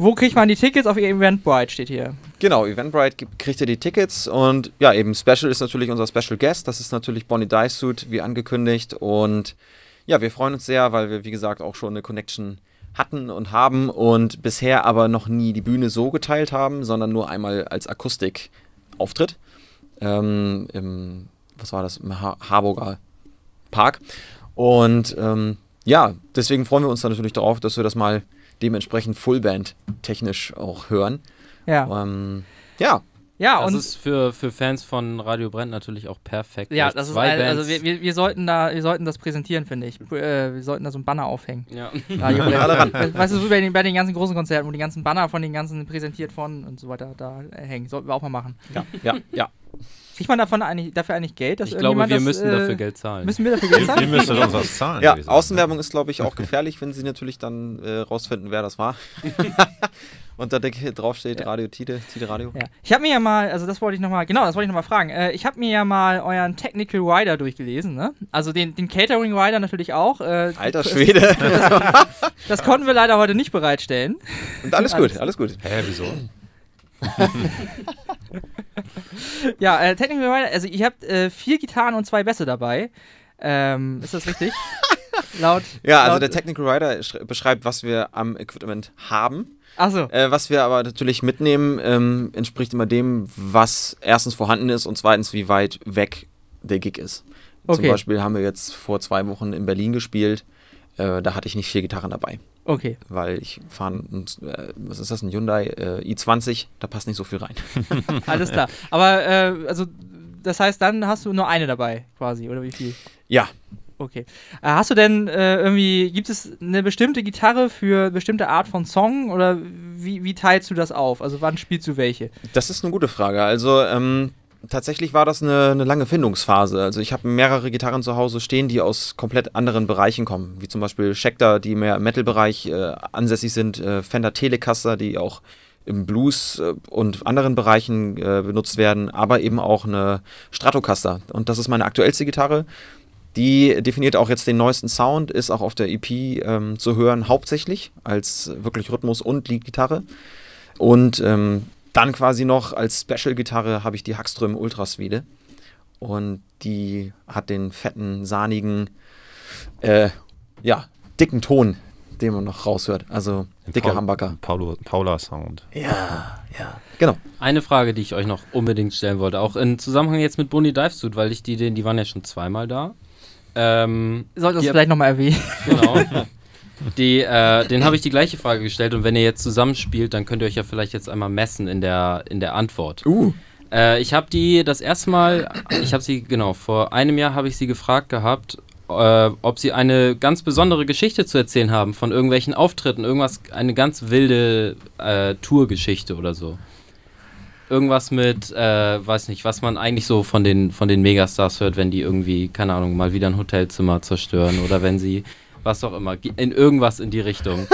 Wo kriegt man die Tickets? Auf Eventbrite steht hier. Genau, Eventbrite kriegt ihr die Tickets und ja, eben Special ist natürlich unser Special Guest. Das ist natürlich Bonnie Dicesuit, wie angekündigt. Und ja, wir freuen uns sehr, weil wir, wie gesagt, auch schon eine Connection hatten und haben und bisher aber noch nie die Bühne so geteilt haben, sondern nur einmal als Akustik-Auftritt. Ähm, Im, was war das? Im ha Harburger Park. Und ähm, ja, deswegen freuen wir uns dann natürlich darauf, dass wir das mal dementsprechend Fullband technisch auch hören. Ja, Ähm, ja, ja Das und ist für, für Fans von Radio Brennt natürlich auch perfekt. ja, das ist zwei ein, also wir, wir, wir sollten da, wir sollten das präsentieren, finde ich. Äh, wir sollten da so ein Banner aufhängen. ja. [laughs] Radio. [laughs] Alle ran. Weißt du, so bei den, bei den ganzen großen Konzerten, wo die ganzen Banner von den ganzen präsentiert von und so weiter da äh, hängen. Sollten wir auch mal machen. ja, ja, ja. Kriegt man davon eigentlich, dafür eigentlich Geld? Dass Ich glaube, wir das, müssen äh, dafür Geld zahlen. Müssen wir dafür Geld zahlen? müsstet uns was zahlen. Ja. Außenwerbung ist, glaube ich, auch gefährlich, wenn sie natürlich dann äh, rausfinden, wer das war. [laughs] Und da denke ich, draufsteht Radio Tide, Tide Radio. Ja. Ich habe mir ja mal, also das wollte ich nochmal, genau, das wollte ich nochmal fragen. Äh, ich habe mir ja mal euren Technical Rider durchgelesen, ne? Also den, den Catering Rider natürlich auch. Äh, Alter Schwede. [laughs] Das konnten wir leider heute nicht bereitstellen. Und alles gut, alles gut. Hä, wieso? [laughs] Ja, äh, Technical Rider, also ihr habt äh, vier Gitarren und zwei Bässe dabei. Ähm, ist das richtig? [laughs] laut. Ja, also laut, der Technical sch- beschreibt, was wir am Equipment haben. Achso. Äh, was wir aber natürlich mitnehmen, ähm, entspricht immer dem, was erstens vorhanden ist und zweitens, wie weit weg der Gig ist. Zum Okay. Beispiel haben wir jetzt vor zwei Wochen in Berlin gespielt. Äh, da hatte ich nicht vier Gitarren dabei. Okay. weil ich fahre, ein, äh, was ist das, ein Hyundai äh, i20, da passt nicht so viel rein. [laughs] Alles klar. Aber, äh, also, das heißt, dann hast du nur eine dabei, quasi, oder wie viel? Ja, Okay. Äh, hast du denn äh, irgendwie, gibt es eine bestimmte Gitarre für eine bestimmte Art von Song oder wie, wie teilst du das auf? Also wann spielst du welche? das ist eine gute Frage. Also ähm, tatsächlich war das eine, eine lange Findungsphase. Also ich habe mehrere Gitarren zu Hause stehen, die aus komplett anderen Bereichen kommen, wie zum Beispiel Schecter, die mehr im Metal-Bereich äh, ansässig sind, äh, Fender Telecaster, die auch im Blues äh, und anderen Bereichen äh, benutzt werden, aber eben auch eine Stratocaster. Und das ist meine aktuellste Gitarre. Die definiert auch jetzt den neuesten Sound, ist auch auf der EP ähm, zu hören, hauptsächlich als wirklich Rhythmus- und Leadgitarre. Und ähm, dann quasi noch als Special-Gitarre habe ich die Hackström Ultra Suite. Und die hat den fetten, sahnigen, äh, ja, dicken Ton, den man noch raushört. Also dicke Paul- Hamburger. Paulo, Paula Sound. Ja, ja. Genau. Eine Frage, die ich euch noch unbedingt stellen wollte, auch im Zusammenhang jetzt mit Bonnie Divesuit, weil ich die, die waren ja schon zweimal da. Ähm, Solltest du vielleicht nochmal erwähnen. Genau. [laughs] Die, äh, den habe ich die gleiche Frage gestellt und wenn ihr jetzt zusammenspielt, dann könnt ihr euch ja vielleicht jetzt einmal messen in der, in der Antwort. Uh. Äh, ich habe die das erste Mal, ich habe sie, genau, vor einem Jahr habe ich sie gefragt gehabt, äh, ob sie eine ganz besondere Geschichte zu erzählen haben von irgendwelchen Auftritten, irgendwas, eine ganz wilde äh, Tourgeschichte oder so. Irgendwas mit, äh, weiß nicht, was man eigentlich so von den, von den Megastars hört, wenn die irgendwie, keine Ahnung, mal wieder ein Hotelzimmer zerstören oder wenn sie, was auch immer, in irgendwas in die Richtung.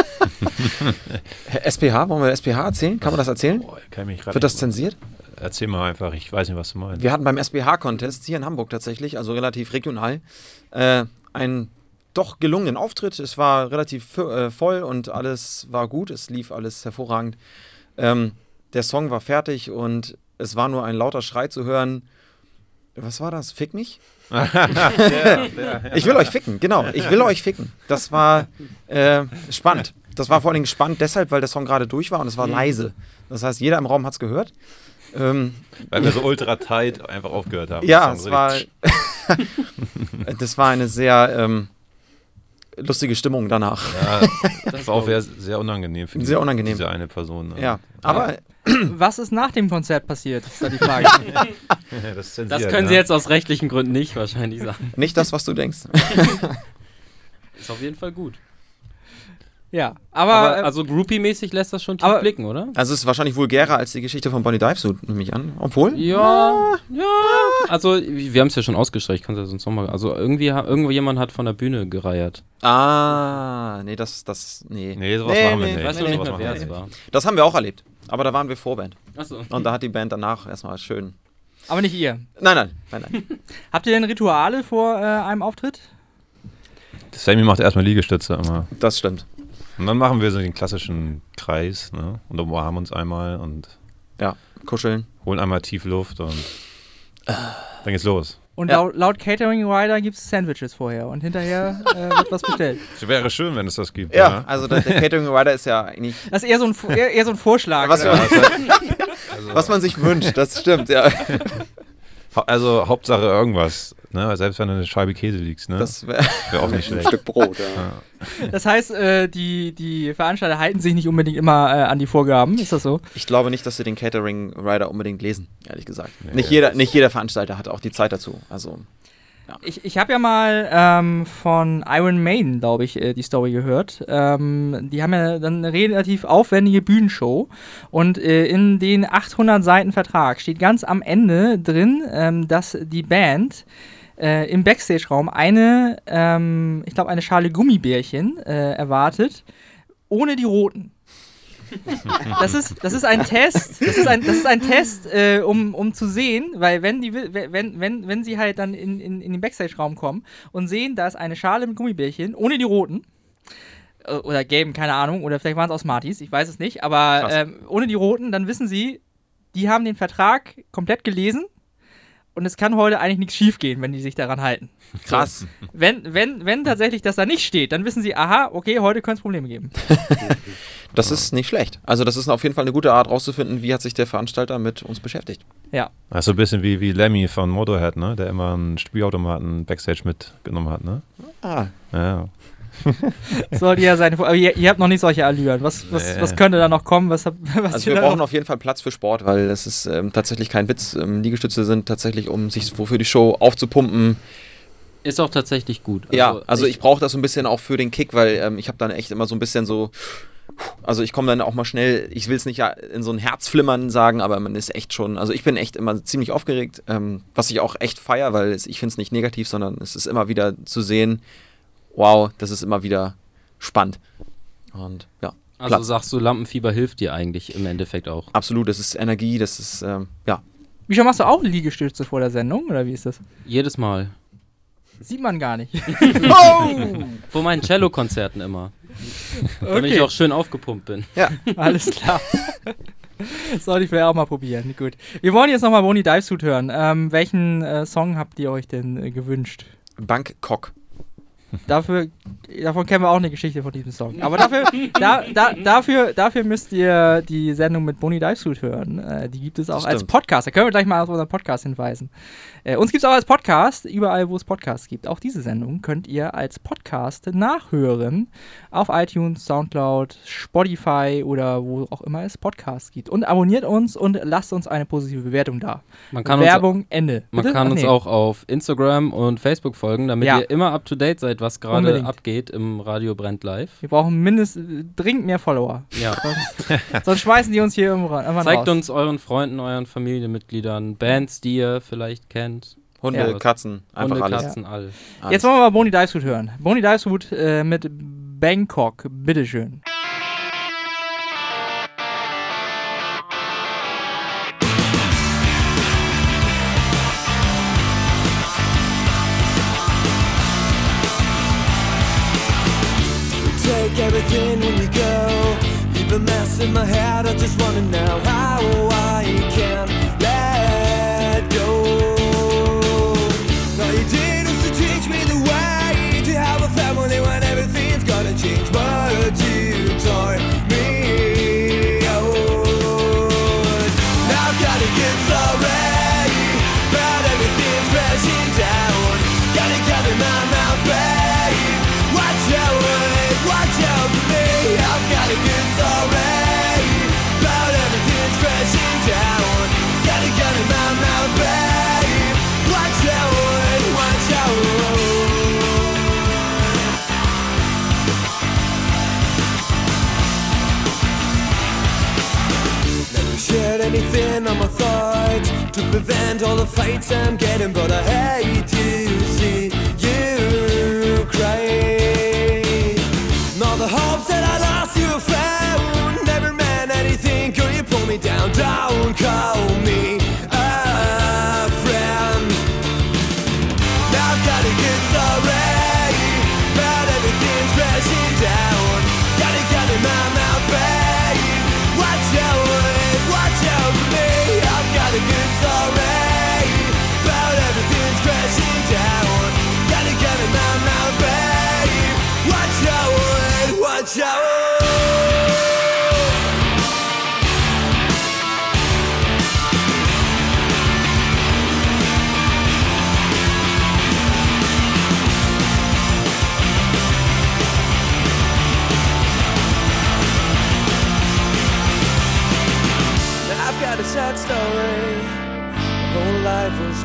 [laughs] SPH, wollen wir SPH erzählen? Kann man das erzählen? Boah, kann mich Wird das zensiert? erzähl mal einfach, ich weiß nicht, was du meinst. Wir hatten beim SBH-Contest hier in Hamburg tatsächlich, also relativ regional, äh, einen doch gelungenen Auftritt. Es war relativ äh, voll und alles war gut. Es lief alles hervorragend. Ähm, der Song war fertig und es war nur ein lauter Schrei zu hören. Was war das? Fick mich? [laughs] Ich will euch ficken, genau. Ich will euch ficken. Das war äh, spannend. Das war vor allen Dingen spannend deshalb, weil der Song gerade durch war und es war leise. Das heißt, jeder im Raum hat es gehört. Ähm, Weil wir so ultra tight einfach aufgehört haben. ja, Das war, [laughs] [laughs] das war eine sehr ähm, lustige Stimmung danach. Ja, [laughs] das war auch sehr, sehr unangenehm für Sehr unangenehm. diese eine Person. ne? Ja, aber [clears throat] Was ist nach dem Konzert passiert? Ist da die Frage. [laughs] das, Das können ne? Sie jetzt aus rechtlichen Gründen nicht wahrscheinlich sagen. nicht das, was du denkst. [laughs] Ist auf jeden Fall gut. Ja, aber, Aber äh, also Groupie-mäßig lässt das schon tief aber- blicken, oder? Also es ist wahrscheinlich vulgärer als die Geschichte von Bonnie Dive, so nehme ich an. Obwohl? Ja, ja. Also, wir haben es ja schon ausgestrichen, ich kann es ja sonst nochmal. Also, irgendwie, irgendwo jemand hat von der Bühne gereiert. Ah, nee, das, das, nee. Nee, sowas machen wir nicht. Weißt du nee, nicht sowas mehr, machen wer es nicht. war? Das haben wir auch erlebt. Aber da waren wir Vorband. Achso. Und da hat die Band danach erstmal schön. aber nicht ihr. Nein, nein, nein, nein. [laughs] Habt ihr denn Rituale vor äh, einem Auftritt? Sammy macht erstmal Liegestütze immer. Das stimmt. Und dann machen wir so den klassischen Kreis ne? und umarmen uns einmal und Ja, kuscheln. holen einmal tief Luft und dann geht's los. Und Ja. laut, laut Catering Rider gibt es Sandwiches vorher und hinterher äh, wird was bestellt. [laughs] Es wäre schön, wenn es das gibt. Ja, also der, der Catering Rider ist ja eigentlich, Das ist eher so ein, eher, eher so ein Vorschlag. Was wir- [laughs] was man sich wünscht. Das stimmt, ja. Also Hauptsache irgendwas. Ne? Selbst wenn du eine Scheibe Käse liegst, ne? Das wär, wäre auch nicht [laughs] Ein schlecht. Stück Brot, ja. Das heißt, äh, die, die Veranstalter halten sich nicht unbedingt immer äh, an die Vorgaben. Ist das so? ich glaube nicht, dass sie den Catering Rider unbedingt lesen, ehrlich gesagt. Nee. Nicht, jeder, nicht jeder Veranstalter hat auch die Zeit dazu. Also, Ich, ich habe ja mal ähm, von Iron Maiden, glaube ich, äh, die Story gehört. Ähm, die haben ja dann eine relativ aufwendige Bühnenshow und äh, in den 800 Seiten Vertrag steht ganz am Ende drin, ähm, dass die Band äh, im Backstage-Raum eine, ähm, ich glaube, eine Schale Gummibärchen äh, erwartet, ohne die roten. [laughs] Das ist, das ist ein Test, das ist ein, das ist ein Test, äh, um, um zu sehen, weil wenn die wenn, wenn, wenn sie halt dann in, in, in den Backstage-Raum kommen und sehen, da ist eine Schale mit Gummibärchen, ohne die roten, äh, oder gelben, keine Ahnung, oder vielleicht waren es auch Smarties, ich weiß es nicht, aber ähm, ohne die roten, dann wissen sie, die haben den Vertrag komplett gelesen und es kann heute eigentlich nichts schiefgehen, wenn die sich daran halten. krass. [laughs] Wenn, wenn, wenn tatsächlich das da nicht steht, dann wissen sie, aha, okay, heute könnte es Probleme geben. [laughs] Das ist nicht schlecht. Also, das ist auf jeden Fall eine gute Art rauszufinden, wie hat sich der Veranstalter mit uns beschäftigt. Ja. Das ist so ein bisschen wie, wie Lemmy von Motorhead, ne? Der immer einen Spielautomaten Backstage mitgenommen hat, ne? Ah, Ja. [laughs] Sollte ja sein. Aber ihr, ihr habt noch nicht solche Allüren. Was, was, Nee. was könnte da noch kommen? Was, [laughs] was Also wir brauchen auf jeden Fall Platz für Sport, weil es ist ähm, tatsächlich kein Witz. Ähm, Liegestütze sind tatsächlich, um sich wofür die Show aufzupumpen. Ist auch tatsächlich gut. ja, also ich, brauche das so ein bisschen auch für den Kick, weil ähm, ich habe dann echt immer so ein bisschen so. Also ich komme dann auch mal schnell, ich will es nicht ja in so ein Herzflimmern sagen, aber man ist echt schon, also ich bin echt immer ziemlich aufgeregt, ähm, was ich auch echt feier, weil es, ich finde es nicht negativ, sondern es ist immer wieder zu sehen, wow, das ist immer wieder spannend. Und ja, also Platz. sagst du, Lampenfieber hilft dir eigentlich im Endeffekt auch. absolut, das ist Energie, das ist, ähm, ja, Wie schon machst du auch Liegestütze vor der Sendung? Oder wie ist das? Jedes Mal. Sieht man gar nicht. [laughs] [laughs] Vor meinen Cello-Konzerten immer. [laughs] Damit ich Okay, auch schön aufgepumpt bin. alles klar. Sollte ich vielleicht auch mal probieren. Gut. Wir wollen jetzt nochmal Boni Dive Suit hören. Ähm, welchen äh, Song habt ihr euch denn äh, gewünscht? Bangkok. Dafür, davon kennen wir auch eine Geschichte von diesem Song. Aber dafür, [laughs] da, da, dafür, dafür müsst ihr die Sendung mit Boni Dive Suit hören. Äh, die gibt es auch als. Podcast. Da können wir gleich mal auf unseren Podcast hinweisen. Äh, uns gibt es auch als Podcast, überall wo es Podcasts gibt. Auch diese Sendung könnt ihr als Podcast nachhören. Auf iTunes, Soundcloud, Spotify oder wo auch immer es Podcasts gibt. Und abonniert uns und lasst uns eine positive Bewertung da. Man kann uns, Werbung, Ende. man Bitte? kann Ach, uns nee. auch auf Instagram und Facebook folgen, damit Ja. ihr immer up to date seid, was gerade abgeht im Radio Brennt Live. Wir brauchen mindestens dringend mehr Follower. Ja. Sonst schmeißen die uns hier irgendwann irgendwann Zeigt raus. uns euren Freunden, euren Familienmitgliedern, Bands, die ihr vielleicht kennt. Hunde, ja. Katzen, einfach Hunde, alles. Katzen, alles. alles. Jetzt wollen wir mal Boni Divesuit hören. Boni Divesuit äh, mit Bangkok, bitteschön. everything when you go. Leave a mess in my head, I just wanna know how oh, I can. Prevent all the fights I'm getting, but I hate to see you cry. All the hopes that I lost you found never meant anything. Girl, you pull me down, don't call me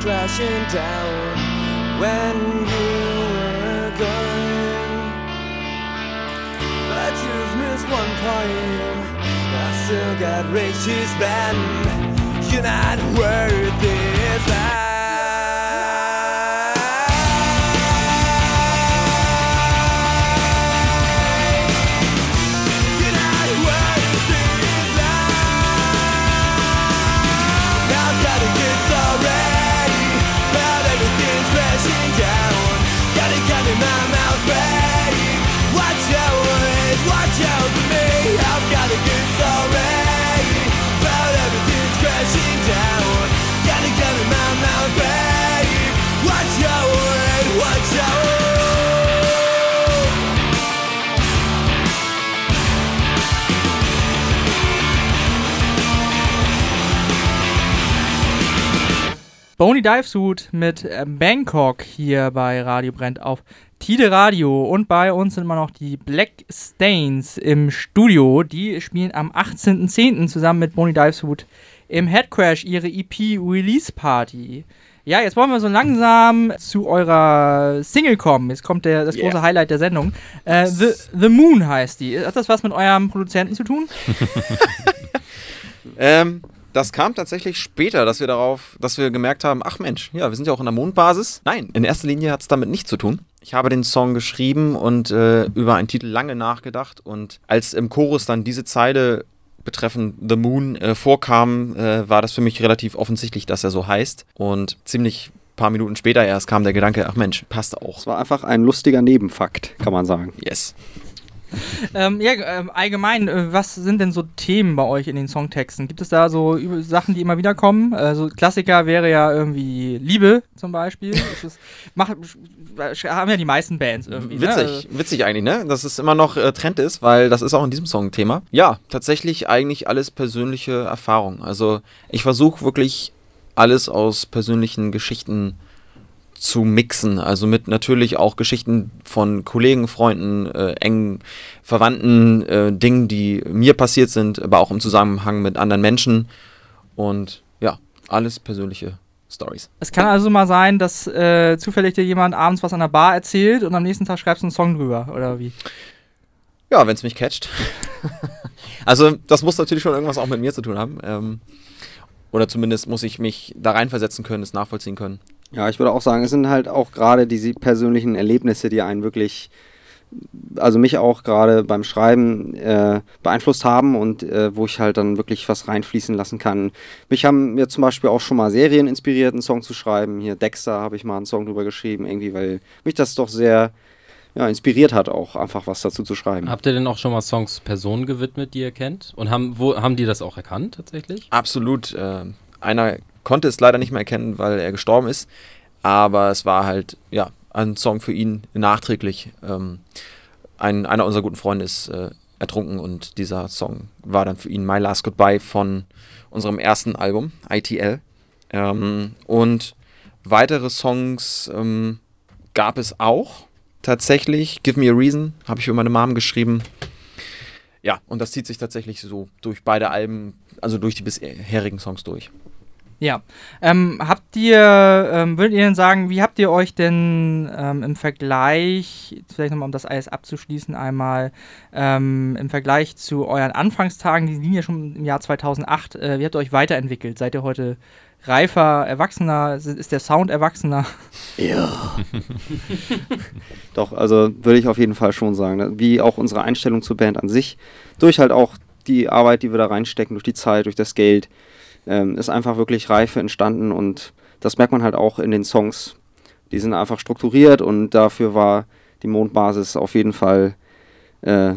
crashing down when you were gone. But you've missed one point. I still got to spend. You're not worth this life. Bony Divesuit mit äh, Bangkok hier bei Radio Brennt auf Tide Radio. Und bei uns sind immer noch die Black Stains im Studio. Die spielen am 18.10. zusammen mit Bony Divesuit im Headcrash ihre EP Release Party. Ja, jetzt wollen wir so langsam zu eurer Single kommen. Jetzt kommt der, das Yeah. große Highlight der Sendung. Äh, The, The Moon heißt die. Hat das was mit eurem Produzenten zu tun? [laughs] [laughs] Ähm, das kam tatsächlich später, dass wir darauf, dass wir gemerkt haben, ach Mensch, ja, wir sind ja auch in der Mondbasis. Nein, in erster Linie hat es damit nichts zu tun. Ich habe den Song geschrieben und äh, über einen Titel lange nachgedacht und als im Chorus dann diese Zeile betreffend The Moon äh, vorkam, äh, war das für mich relativ offensichtlich, dass er so heißt und ziemlich paar Minuten später erst kam der Gedanke, ach Mensch, passt auch. Es war einfach ein lustiger Nebenfakt, kann man sagen. Yes. [laughs] Ähm, ja, ähm, allgemein, äh, was sind denn so Themen bei euch in den Songtexten? Gibt es da so Üb- Sachen, die immer wieder kommen? Also Klassiker wäre ja irgendwie Liebe zum Beispiel. [laughs] Das macht, haben ja die meisten Bands irgendwie. Ne? Witzig, witzig eigentlich, ne? Dass es immer noch äh, Trend ist, weil das ist auch in diesem Song Thema. Ja, tatsächlich eigentlich alles persönliche Erfahrung. Also ich versuche wirklich alles aus persönlichen Geschichten zu mixen. Also mit natürlich auch Geschichten von Kollegen, Freunden, äh, engen Verwandten, äh, Dingen, die mir passiert sind, aber auch im Zusammenhang mit anderen Menschen. Und ja, alles persönliche Stories. Es kann also mal sein, dass äh, zufällig dir jemand abends was an der Bar erzählt und am nächsten Tag schreibst du einen Song drüber, oder wie? Ja, wenn es mich catcht. [laughs] also, das muss natürlich schon irgendwas auch mit mir zu tun haben. Ähm, oder zumindest muss ich mich da reinversetzen können, es nachvollziehen können. Ja, ich würde auch sagen, es sind halt auch gerade diese persönlichen Erlebnisse, die einen wirklich, also mich auch gerade beim Schreiben äh, beeinflusst haben und äh, wo ich halt dann wirklich was reinfließen lassen kann. Mich haben mir zum Beispiel auch schon mal Serien inspiriert, einen Song zu schreiben. Hier Dexter habe ich mal einen Song drüber geschrieben, irgendwie, weil mich das doch sehr ja, inspiriert hat, auch einfach was dazu zu schreiben. Habt ihr denn auch schon mal Songs Personen gewidmet, die ihr kennt? Und haben, wo, haben die das auch erkannt tatsächlich? Absolut. Äh, einer konnte es leider nicht mehr erkennen, weil er gestorben ist. Aber es war halt, ja, ein Song für ihn nachträglich. Ähm, ein, einer unserer guten Freunde ist äh, ertrunken und dieser Song war dann für ihn My Last Goodbye von unserem ersten Album, ITL. Ähm, und weitere Songs ähm, gab es auch tatsächlich. Give Me a Reason habe ich für meine Mom geschrieben. Ja, und das zieht sich tatsächlich so durch beide Alben, also durch die bisherigen Songs durch. Ja. Ähm, habt ihr, ähm, würdet ihr denn sagen, wie habt ihr euch denn ähm, im Vergleich, vielleicht nochmal um das alles abzuschließen, einmal ähm, im Vergleich zu euren Anfangstagen, die liegen ja schon im Jahr 2008, äh, wie habt ihr euch weiterentwickelt? Seid ihr heute reifer, erwachsener? Ist- der Sound erwachsener? [laughs] Doch, also würde ich auf jeden Fall schon sagen. ne? Wie auch unsere Einstellung zur Band an sich. Durch halt auch die Arbeit, die wir da reinstecken, durch die Zeit, durch das Geld, ähm, ist einfach wirklich Reife entstanden und das merkt man halt auch in den Songs. Die sind einfach strukturiert und dafür war die Mondbasis auf jeden Fall äh,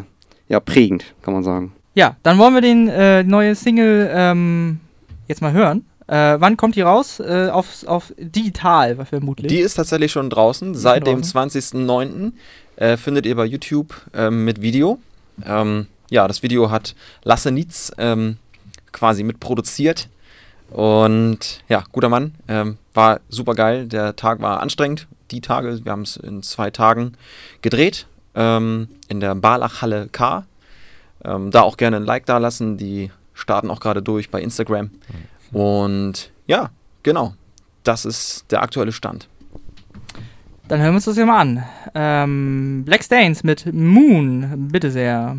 ja, prägend, kann man sagen. Ja, dann wollen wir den äh, neue Single ähm, jetzt mal hören. Äh, wann kommt die raus? Äh, auf, auf digital, vermutlich. Die ist tatsächlich schon draußen. Seit dem draußen. 20.09. Äh, findet ihr bei YouTube ähm, mit Video. Ähm, ja, das Video hat Lasse Nietz ähm, quasi mitproduziert. Und ja, guter Mann. Ähm, war super geil. Der Tag war anstrengend. Die Tage, wir haben es in zwei Tagen gedreht. Ähm, in der Barlachhalle K. Ähm, da auch gerne ein Like da lassen. Die starten auch gerade durch bei Instagram. Und ja, genau. Das ist der aktuelle Stand. Dann hören wir uns das hier mal an. Ähm, Black Stains mit Moon, bitte sehr.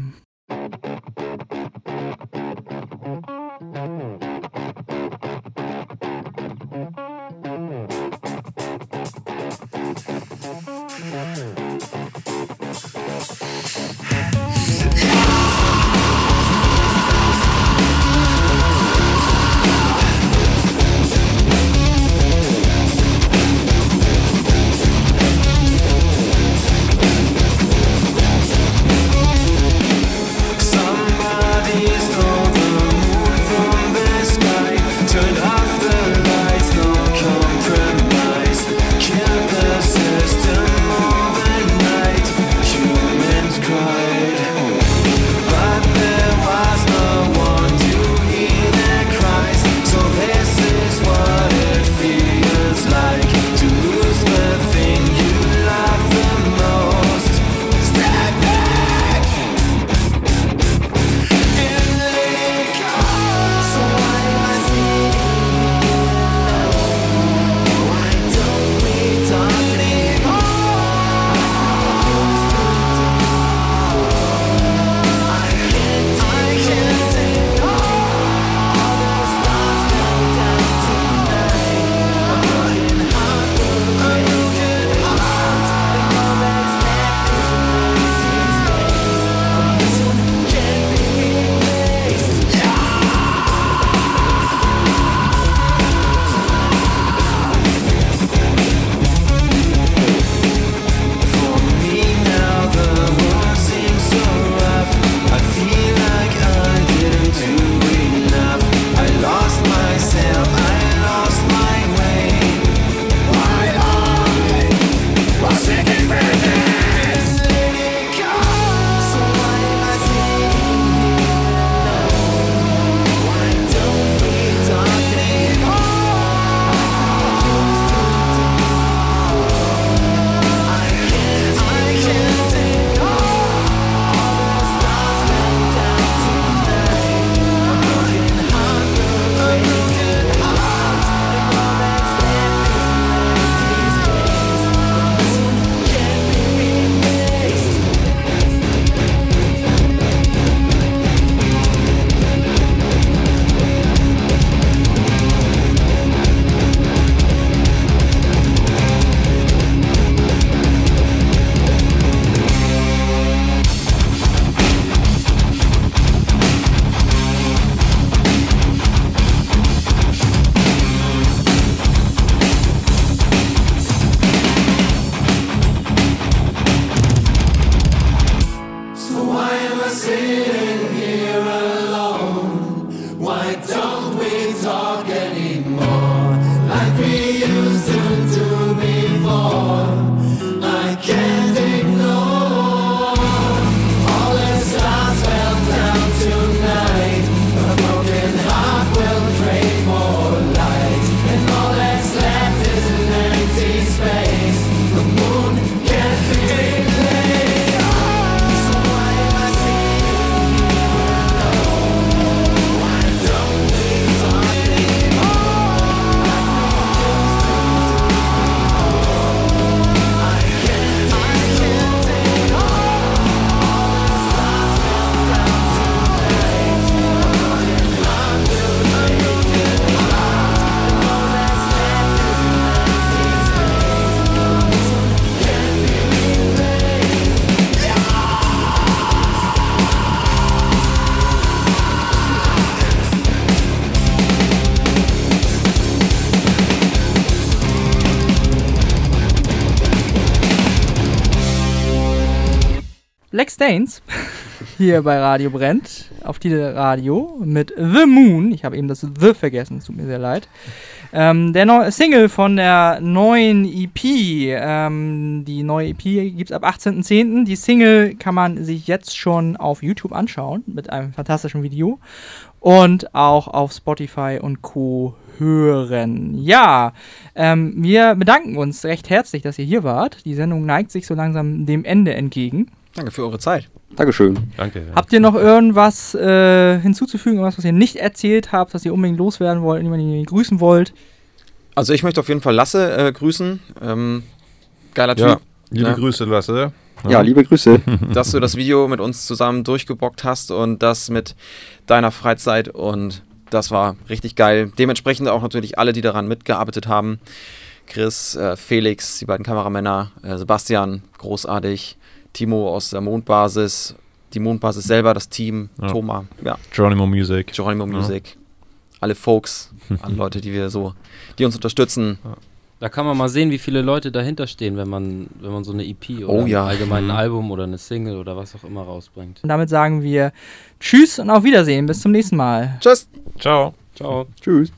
Danes hier bei Radio Brennt auf die Radio mit The Moon. Ich habe eben das The vergessen, es tut mir sehr leid. Ähm, der neue Single von der neuen EP. Ähm, die neue EP gibt es ab 18.10. Die Single kann man sich jetzt schon auf YouTube anschauen mit einem fantastischen Video und auch auf Spotify und Co. hören. Ja, ähm, wir bedanken uns recht herzlich, dass ihr hier wart. Die Sendung neigt sich so langsam dem Ende entgegen. Danke für eure Zeit. Dankeschön. Danke. ja. Habt ihr noch irgendwas äh, hinzuzufügen, irgendwas, was ihr nicht erzählt habt, was ihr unbedingt loswerden wollt, jemanden, den ihr grüßen wollt? Also ich möchte auf jeden Fall Lasse äh, grüßen. Ähm, geiler Typ. Ja, liebe Ja. Grüße, Lasse. Ja, liebe Grüße. [laughs] dass du das Video mit uns zusammen durchgebockt hast und das mit deiner Freizeit und das war richtig geil. Dementsprechend auch natürlich alle, die daran mitgearbeitet haben. Chris, äh, Felix, die beiden Kameramänner, äh, Sebastian, großartig, Timo aus der Mondbasis, die Mondbasis selber, das Team, Ja. Thomas, ja, Geronimo Music. Geronimo Ja. Music, alle Folks, alle [laughs] Leute, die wir so, die uns unterstützen. Da kann man mal sehen, wie viele Leute dahinter stehen, wenn man, wenn man so eine EP oder Oh ja. allgemein ein Mhm. Album oder eine Single oder was auch immer rausbringt. Und damit sagen wir Tschüss und auf Wiedersehen. Bis zum nächsten Mal. Tschüss! Ciao. Ciao. Tschüss.